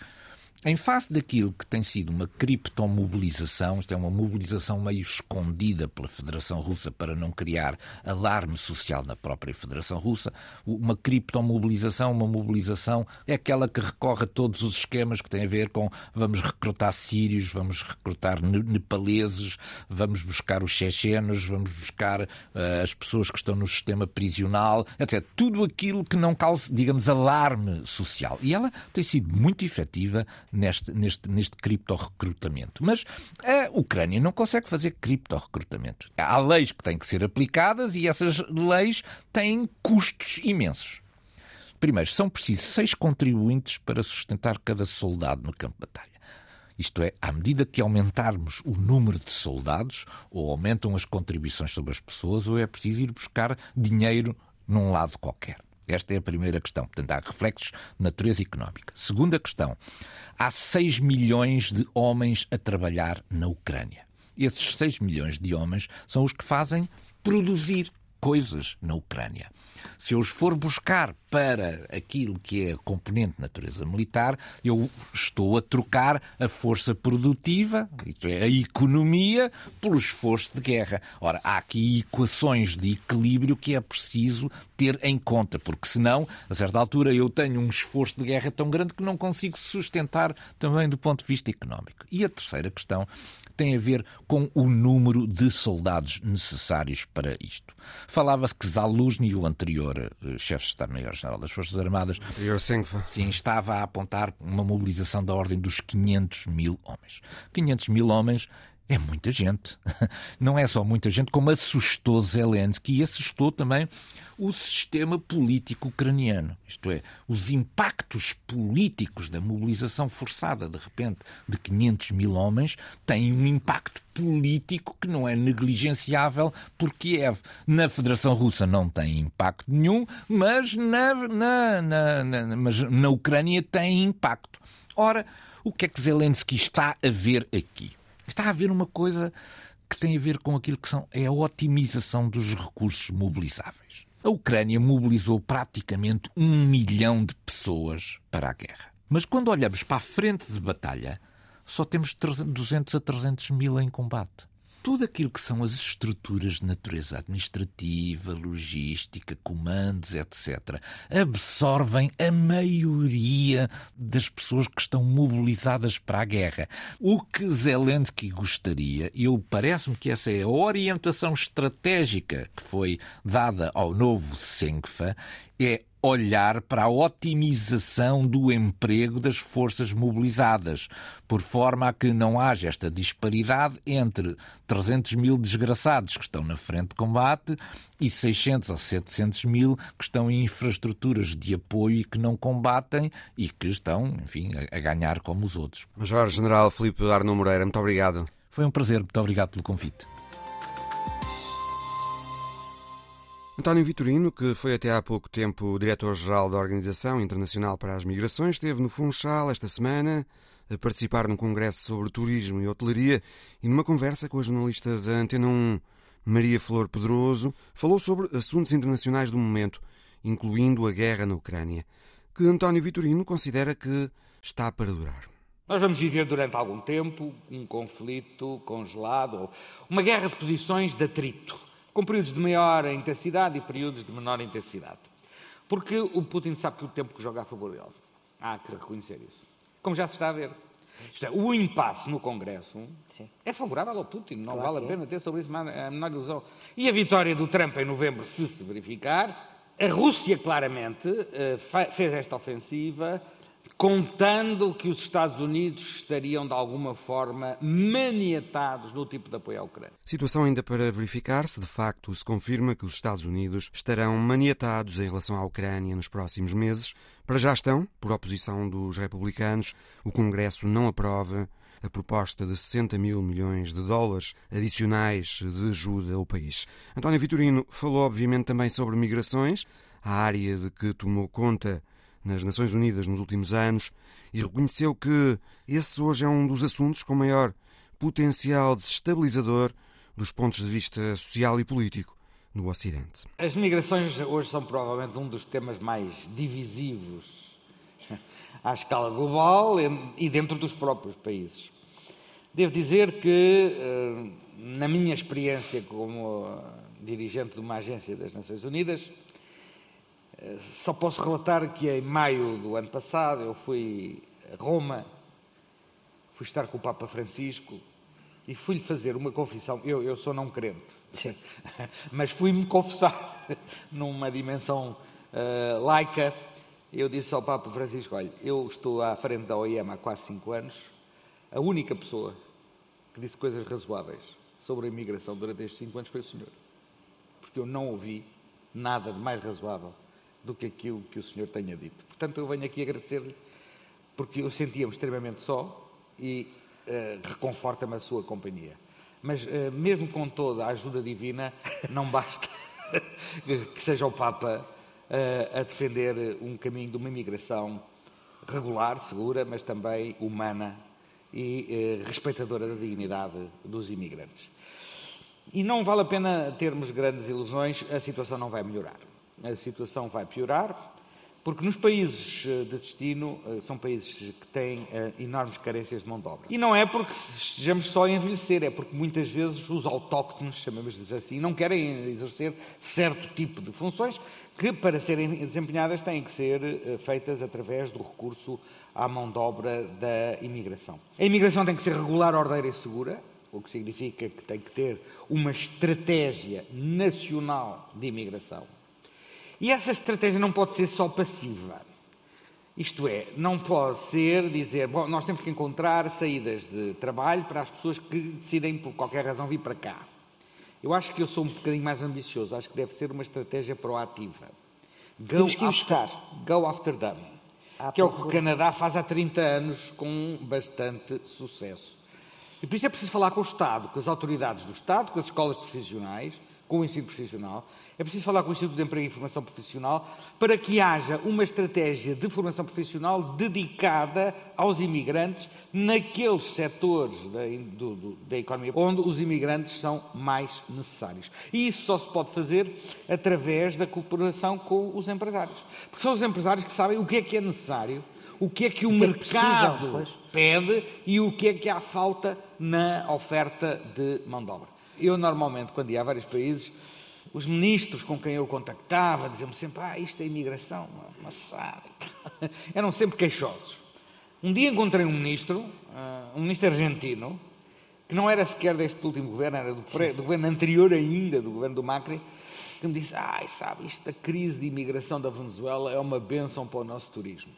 em face daquilo que tem sido uma criptomobilização, isto é uma mobilização meio escondida pela Federação Russa para não criar alarme social na própria Federação Russa, uma criptomobilização, uma mobilização é aquela que recorre a todos os esquemas que têm a ver com vamos recrutar sírios, vamos recrutar nepaleses, vamos buscar os chechenos, vamos buscar uh, as pessoas que estão no sistema prisional, etc. Tudo aquilo que não cause, digamos, alarme social. E ela tem sido muito efetiva neste, neste, neste cripto-recrutamento. Mas a Ucrânia não consegue fazer cripto-recrutamento. Há leis que têm que ser aplicadas e essas leis têm custos imensos. Primeiro, são precisos seis contribuintes para sustentar cada soldado no campo de batalha. Isto é, à medida que aumentarmos o número de soldados, ou aumentam as contribuições sobre as pessoas, ou é preciso ir buscar dinheiro num lado qualquer. Esta é a primeira questão. Portanto, há reflexos de natureza económica. Segunda questão. Há 6 milhões de homens a trabalhar na Ucrânia. Esses 6 milhões de homens são os que fazem produzir coisas na Ucrânia. Se eu os for buscar para aquilo que é a componente natureza militar, eu estou a trocar a força produtiva, isto é, a economia, pelo esforço de guerra. Ora, há aqui equações de equilíbrio que é preciso ter em conta, porque senão, a certa altura, eu tenho um esforço de guerra tão grande que não consigo sustentar também do ponto de vista económico. E a terceira questão tem a ver com o número de soldados necessários para isto. Falava-se que Zaluzny, o anterior eh, chefe de Estado-Maior-General das Forças Armadas, sim, estava a apontar uma mobilização da ordem dos 500 mil homens. 500 mil homens é muita gente. Não é só muita gente, como assustou Zelensky e assustou também o sistema político ucraniano. Isto é, os impactos políticos da mobilização forçada, de repente, de 500 mil homens, têm um impacto político que não é negligenciável por Kiev. Na Federação Russa não tem impacto nenhum, mas na, na, na, na, mas na Ucrânia tem impacto. Ora, o que é que Zelensky está a ver aqui? Está a haver uma coisa que tem a ver com aquilo que são, é a otimização dos recursos mobilizáveis. A Ucrânia mobilizou praticamente um milhão de pessoas para a guerra. Mas quando olhamos para a frente de batalha, só temos 200 a 300 mil em combate tudo aquilo que são as estruturas de natureza administrativa, logística, comandos, etc., absorvem a maioria das pessoas que estão mobilizadas para a guerra. O que Zelensky gostaria, e parece-me que essa é a orientação estratégica que foi dada ao novo Senkfa, é olhar para a otimização do emprego das forças mobilizadas, por forma a que não haja esta disparidade entre 300 mil desgraçados que estão na frente de combate e 600 ou 700 mil que estão em infraestruturas de apoio e que não combatem e que estão, enfim, a ganhar como os outros. Major General Filipe Arno Moreira, muito obrigado. Foi um prazer, muito obrigado pelo convite. António Vitorino, que foi até há pouco tempo diretor-geral da Organização Internacional para as Migrações, esteve no Funchal esta semana a participar num congresso sobre turismo e hotelaria e numa conversa com a jornalista da Antena 1, Maria Flor Pedroso, falou sobre assuntos internacionais do momento, incluindo a guerra na Ucrânia, que António Vitorino considera que está para durar. Nós vamos viver durante algum tempo um conflito congelado, uma guerra de posições de atrito com períodos de maior intensidade e períodos de menor intensidade. Porque o Putin sabe que o tempo que joga a favor dele. Há que reconhecer isso. Como já se está a ver. Isto é, o impasse no Congresso Sim. é favorável ao Putin, não claro vale a pena é. ter sobre isso a menor ilusão. E a vitória do Trump em novembro, se se verificar, a Rússia claramente eh, fez esta ofensiva contando que os Estados Unidos estariam de alguma forma maniatados no tipo de apoio à Ucrânia. Situação ainda para verificar se de facto se confirma que os Estados Unidos estarão maniatados em relação à Ucrânia nos próximos meses. Para já estão, por oposição dos republicanos, o Congresso não aprova a proposta de 60 mil milhões de dólares adicionais de ajuda ao país. António Vitorino falou obviamente também sobre migrações, a área de que tomou conta nas Nações Unidas nos últimos anos e reconheceu que esse hoje é um dos assuntos com maior potencial desestabilizador dos pontos de vista social e político no Ocidente. As migrações hoje são provavelmente um dos temas mais divisivos à escala global e dentro dos próprios países. Devo dizer que, eh, na minha experiência como dirigente de uma agência das Nações Unidas, só posso relatar que em maio do ano passado eu fui a Roma, fui estar com o Papa Francisco e fui-lhe fazer uma confissão. Eu, eu sou não crente, Sim. mas fui-me confessar numa dimensão uh, laica. Eu disse ao Papa Francisco: Olha, eu estou à frente da OIM há quase cinco anos. A única pessoa que disse coisas razoáveis sobre a imigração durante estes cinco anos foi o senhor. Porque eu não ouvi nada de mais razoável do que aquilo que o senhor tenha dito. Portanto, eu venho aqui agradecer-lhe, porque eu sentia-me extremamente só e uh, reconforta-me a sua companhia. Mas, uh, mesmo com toda a ajuda divina, não basta que seja o Papa uh, a defender um caminho de uma imigração regular, segura, mas também humana e respeitadora da dignidade dos imigrantes. E não vale a pena termos grandes ilusões, a situação não vai melhorar. A situação vai piorar, porque nos países eh, de destino eh, são países que têm eh, enormes carências de mão de obra. E não é porque estejamos só a envelhecer, é porque muitas vezes os autóctonos, chamamos-lhes assim, não querem exercer certo tipo de funções que, para serem desempenhadas, têm que ser feitas através do recurso à mão de obra da imigração. A imigração tem que ser regular, ordeira e segura, o que significa que tem que ter uma estratégia nacional de imigração. E essa estratégia não pode ser só passiva. Isto é, não pode ser dizer, bom, nós temos que encontrar saídas de trabalho para as pessoas que decidem, por qualquer razão, vir para cá. Eu acho que eu sou um bocadinho mais ambicioso, acho que deve ser uma estratégia proativa. Go temos que ir buscar. Go after them. Ah, que é o que o Canadá faz há 30 anos com bastante sucesso. E por isso é preciso falar com o Estado, com as autoridades do Estado, com as escolas profissionais, com o ensino profissional, é preciso falar com o Instituto de Emprego e Formação Profissional para que haja uma estratégia de formação profissional dedicada aos imigrantes naqueles setores da, do, da economia onde os imigrantes são mais necessários. E isso só se pode fazer através da cooperação com os empresários. Porque são os empresários que sabem o que é que é necessário, o que é que o, o que mercado é que pede e o que é que há falta na oferta de mão de obra. Eu, normalmente, quando ia a vários países, os ministros com quem eu contactava diziam-me sempre: Ah, isto é imigração, uma sabe. Eram sempre queixosos. Um dia encontrei um ministro, uh, um ministro argentino, que não era sequer deste último governo, era do, do, governo anterior ainda, do governo do Macri, que me disse: Ai, sabe, isto da crise de imigração da Venezuela é uma bênção para o nosso turismo.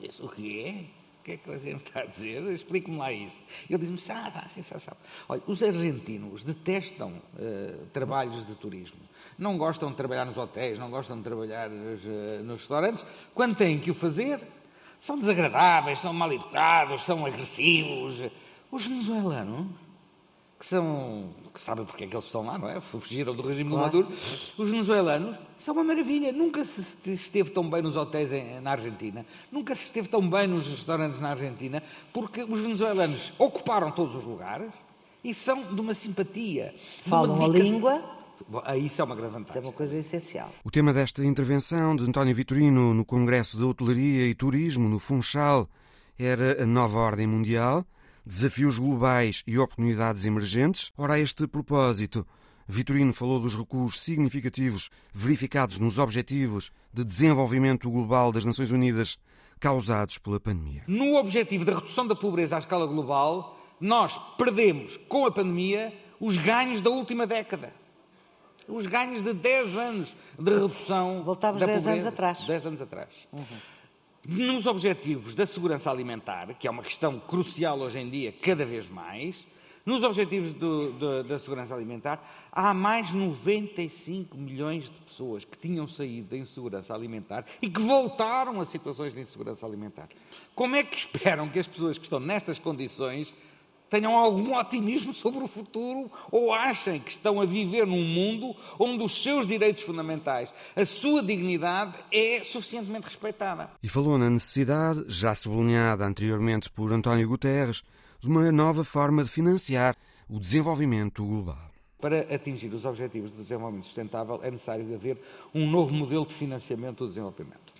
Eu disse: O quê? O que é que você me está a dizer? Explique-me lá isso. Ele diz-me, ah, dá sensação. Olha, os argentinos detestam uh, trabalhos de turismo. Não gostam de trabalhar nos hotéis, não gostam de trabalhar nos, uh, nos restaurantes. Quando têm que o fazer, são desagradáveis, são mal educados, são agressivos. Os venezuelanos que são que sabem porque é que eles estão lá, não é? Fugiram do regime claro. do Maduro. Os venezuelanos são uma maravilha. Nunca se esteve tão bem nos hotéis em, na Argentina, nunca se esteve tão bem nos restaurantes na Argentina, porque os venezuelanos ocuparam todos os lugares e são de uma simpatia. Falam uma a língua. Isso é uma grande vantagem. Isso é uma coisa essencial. O tema desta intervenção de António Vitorino no Congresso de Hotelaria e Turismo, no Funchal, era a nova ordem mundial desafios globais e oportunidades emergentes. Ora, a este propósito, Vitorino falou dos recuos significativos verificados nos Objetivos de Desenvolvimento Global das Nações Unidas causados pela pandemia. No objetivo da redução da pobreza à escala global, nós perdemos com a pandemia os ganhos da última década. Os ganhos de 10 anos de redução Voltávamos da 10 pobreza. anos atrás. 10 anos atrás. Uhum. Nos objetivos da segurança alimentar, que é uma questão crucial hoje em dia, cada vez mais, nos objetivos do, do, da segurança alimentar, há mais 95 milhões de pessoas que tinham saído da insegurança alimentar e que voltaram a situações de insegurança alimentar. Como é que esperam que as pessoas que estão nestas condições tenham algum otimismo sobre o futuro ou achem que estão a viver num mundo onde os seus direitos fundamentais, a sua dignidade é suficientemente respeitada. E falou na necessidade, já sublinhada anteriormente por António Guterres, de uma nova forma de financiar o desenvolvimento global. Para atingir os objetivos de desenvolvimento sustentável é necessário haver um novo modelo de financiamento do desenvolvimento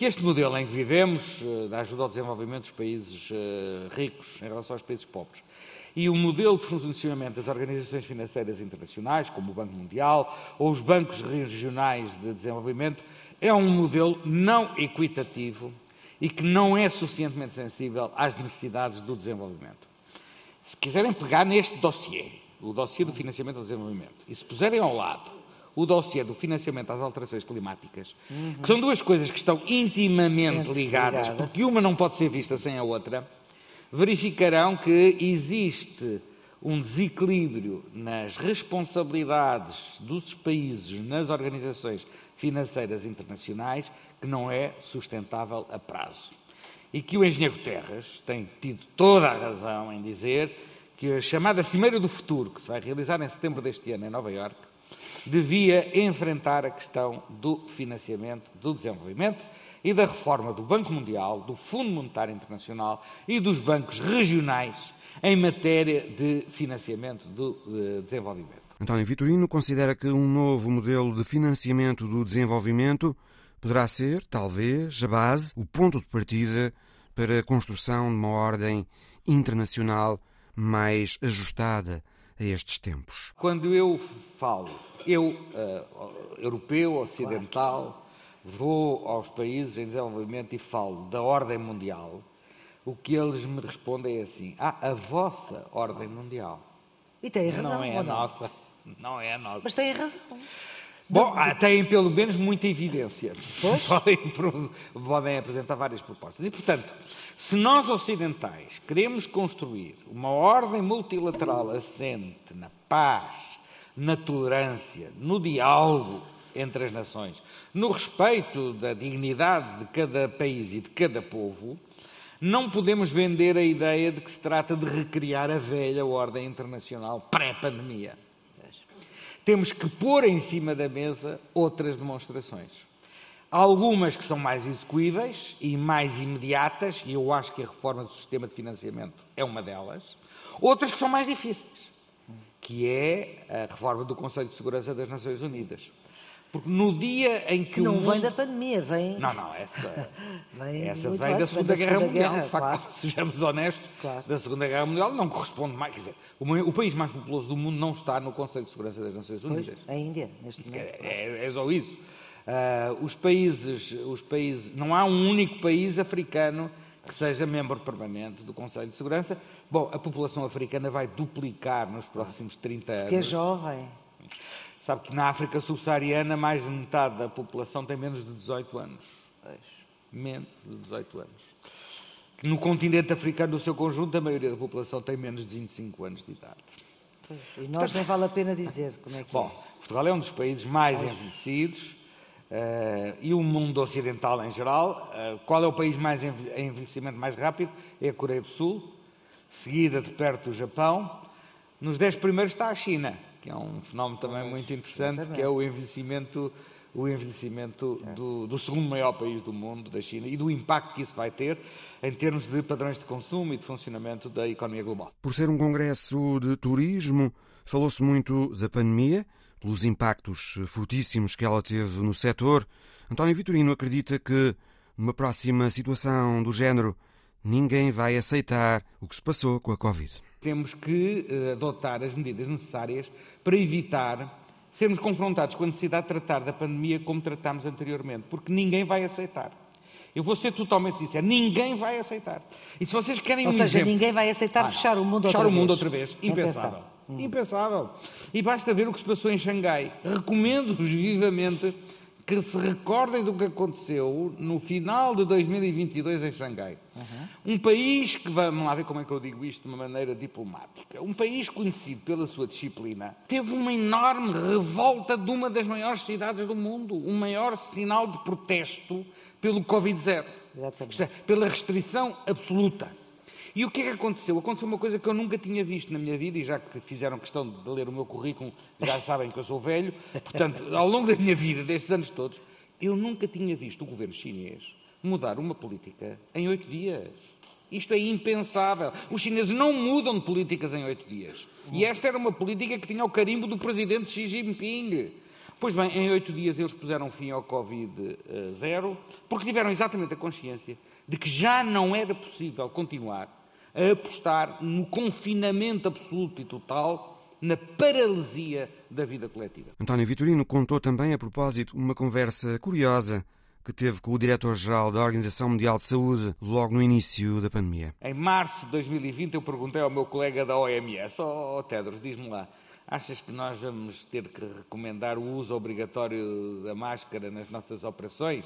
que este modelo em que vivemos, eh, da ajuda ao desenvolvimento dos países eh, ricos em relação aos países pobres, e o modelo de funcionamento das organizações financeiras internacionais, como o Banco Mundial ou os bancos regionais de desenvolvimento, é um modelo não equitativo e que não é suficientemente sensível às necessidades do desenvolvimento. Se quiserem pegar neste dossiê, o dossiê do financiamento do desenvolvimento, e se puserem ao lado o dossiê do financiamento às alterações climáticas, uhum. que são duas coisas que estão intimamente ligadas, porque uma não pode ser vista sem a outra, verificarão que existe um desequilíbrio nas responsabilidades dos países nas organizações financeiras internacionais que não é sustentável a prazo. E que o engenheiro Terras tem tido toda a razão em dizer que a chamada Cimeira do Futuro, que se vai realizar em setembro deste ano em Nova Iorque, devia enfrentar a questão do financiamento do desenvolvimento e da reforma do Banco Mundial, do Fundo Monetário Internacional e dos bancos regionais em matéria de financiamento do uh, desenvolvimento. António Vitorino considera que um novo modelo de financiamento do desenvolvimento poderá ser, talvez, a base, o ponto de partida para a construção de uma ordem internacional mais ajustada a estes tempos. Quando eu falo, eu, uh, europeu, ocidental, vou aos países em desenvolvimento e falo da ordem mundial, o que eles me respondem é assim: ah, a vossa ordem mundial. E tem razão. Não é a nossa. Não é a nossa. Mas tem razão. Bom, têm pelo menos muita evidência. Podem, podem apresentar várias propostas. E, portanto, se nós ocidentais queremos construir uma ordem multilateral assente na paz, na tolerância, no diálogo entre as nações, no respeito da dignidade de cada país e de cada povo, não podemos vender a ideia de que se trata de recriar a velha ordem internacional pré-pandemia temos que pôr em cima da mesa outras demonstrações. Algumas que são mais execuíveis e mais imediatas, e eu acho que a reforma do sistema de financiamento é uma delas. Outras que são mais difíceis, que é a reforma do Conselho de Segurança das Nações Unidas. Porque no dia em que não o mundo... vem da pandemia, vem. Não, não, essa vem, essa vem da Segunda, vem Guerra, Segunda Mundial. Guerra, de facto, claro. sejamos honestos, Claro. da Segunda Guerra Mundial não corresponde mais. Quer dizer, o, país mais populoso do mundo não está no Conselho de Segurança das Nações Pois, Unidas. a Índia, neste momento. É, é só isso. Ah, os países, os países, não há um único país africano que seja membro permanente do Conselho de Segurança. Bom, a população africana vai duplicar nos próximos 30 anos. Que é jovem. Sabe que na África subsaariana mais de metade da população tem menos de 18 anos. Menos de 18 anos. Que no continente africano, no seu conjunto, a maioria da população tem menos de 25 anos de idade. Pois, E nós nem vale a pena dizer como é que Bom, Portugal é um dos países mais envelhecidos eh, e o mundo ocidental em geral. Eh, qual é o país mais em envelhecimento mais rápido? É a Coreia do Sul, seguida de perto o Japão. Nos dez primeiros está a China, que é um fenómeno também muito interessante, que é o envelhecimento, o envelhecimento do, do segundo maior país do mundo, da China, e do impacto que isso vai ter em termos de padrões de consumo e de funcionamento da economia global. Por ser um congresso de turismo, falou-se muito da pandemia, pelos impactos fortíssimos que ela teve no setor. António Vitorino acredita que, numa próxima situação do género, ninguém vai aceitar o que se passou com a Covid. Temos que eh, adotar as medidas necessárias para evitar sermos confrontados com a necessidade de tratar da pandemia como tratámos anteriormente, porque ninguém vai aceitar. Eu vou ser totalmente sincero, ninguém vai aceitar. E se vocês querem Ou um seja, exemplo... ninguém vai aceitar Ah, fechar o mundo fechar outra o mundo outra vez. Impensável. Impensável. Impensável. E basta ver o que se passou em Xangai. Recomendo-vos vivamente que se recordem do que aconteceu no final de 2022 em Xangai. Um país que, vamos lá ver como é que eu digo isto de uma maneira diplomática, um país conhecido pela sua disciplina, teve uma enorme revolta de uma das maiores cidades do mundo, o maior sinal de protesto pelo Covid-0. Exatamente. Isto é, pela restrição absoluta. E o que é que aconteceu? Aconteceu uma coisa que eu nunca tinha visto na minha vida, e já que fizeram questão de ler o meu currículo, já sabem que eu sou velho, portanto, ao longo da minha vida, destes anos todos, eu nunca tinha visto o governo chinês mudar uma política em oito dias. Isto é impensável. Os chineses não mudam de políticas em oito dias. E esta era uma política que tinha o carimbo do presidente Xi Jinping. Pois bem, em oito dias eles puseram fim ao Covid-0, porque tiveram exatamente a consciência de que já não era possível continuar a apostar no confinamento absoluto e total, na paralisia da vida coletiva. António Vitorino contou também, a propósito, uma conversa curiosa que teve com o diretor-geral da Organização Mundial de Saúde logo no início da pandemia. Em março de 2020, eu perguntei ao meu colega da OMS: Ó oh, Tedros, diz-me lá, achas que nós vamos ter que recomendar o uso obrigatório da máscara nas nossas operações?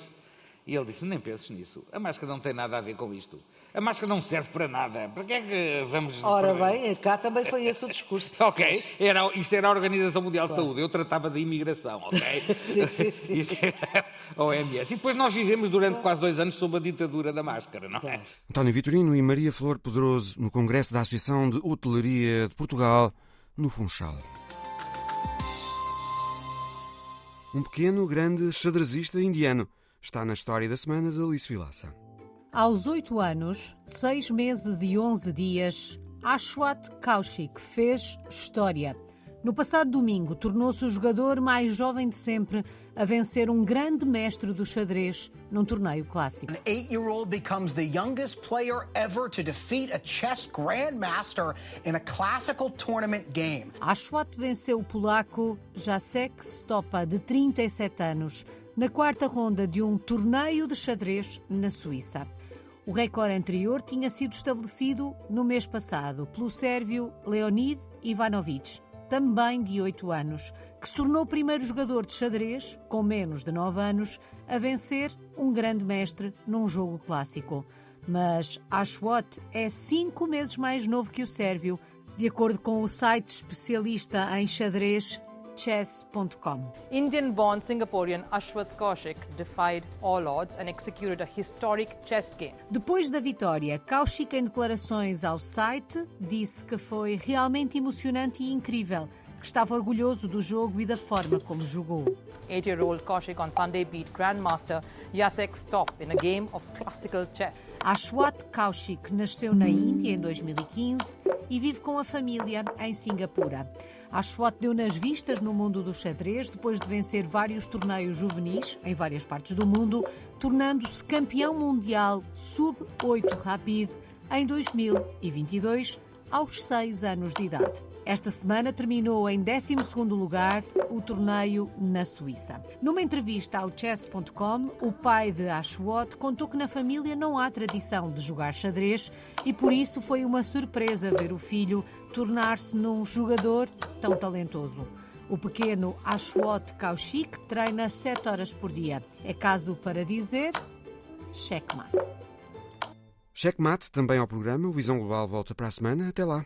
E ele disse: Nem penses nisso. A máscara não tem nada a ver com isto. A máscara não serve para nada. Para que é que vamos. Ora para- bem, cá também foi esse o discurso. Ok, era, isto era a Organização Mundial de Saúde, eu tratava de imigração, ok? Sim, sim, sim. Isto era a OMS. E depois nós vivemos durante quase dois anos sob a ditadura da máscara, não é? António Vitorino e Maria Flor Pedroso no Congresso da Associação de Hotelaria de Portugal, no Funchal. Um pequeno, grande xadrezista indiano está na história da semana de Alice Vilaça. Aos oito anos, seis meses e onze dias, Ashwat Kaushik fez história. No passado domingo, tornou-se o jogador mais jovem de sempre a vencer um grande mestre do xadrez num torneio clássico. An eight-year-old becomes the youngest player ever to defeat a chess grandmaster in a classical tournament game. Ashwat venceu o polaco Jacek Stopa, de 37 anos, na quarta ronda de um torneio de xadrez na Suíça. O recorde anterior tinha sido estabelecido no mês passado pelo sérvio Leonid Ivanovic, também de 8 anos, que se tornou o primeiro jogador de xadrez, com menos de 9 anos, a vencer um grande mestre num jogo clássico. Mas Ashwat é cinco meses mais novo que o sérvio, de acordo com o site especialista em xadrez chess.com. Indian-born Singaporean Ashwath Kaushik defied all odds and executed a historic chess game. Depois da vitória, Kaushik, em declarações ao site, disse que foi realmente emocionante e incrível, que estava orgulhoso do jogo e da forma como jogou. Eight-year-old Kaushik on Sunday beat Grandmaster Jacek Stop in a game of classical chess. Ashwat Kaushik nasceu na Índia em 2015 e vive com a família em Singapura. Ashwat deu nas vistas no mundo do xadrez depois de vencer vários torneios juvenis em várias partes do mundo, tornando-se campeão mundial sub-8 rápido em 2022, aos 6 anos de idade. Esta semana terminou em 12º lugar o torneio na Suíça. Numa entrevista ao chess.com, o pai de Ashwat contou que na família não há tradição de jogar xadrez e por isso foi uma surpresa ver o filho tornar-se num jogador tão talentoso. O pequeno Ashwat Kaushik treina 7 horas por dia. É caso para dizer checkmate. Checkmate também ao programa. O Visão Global volta para a semana. Até lá.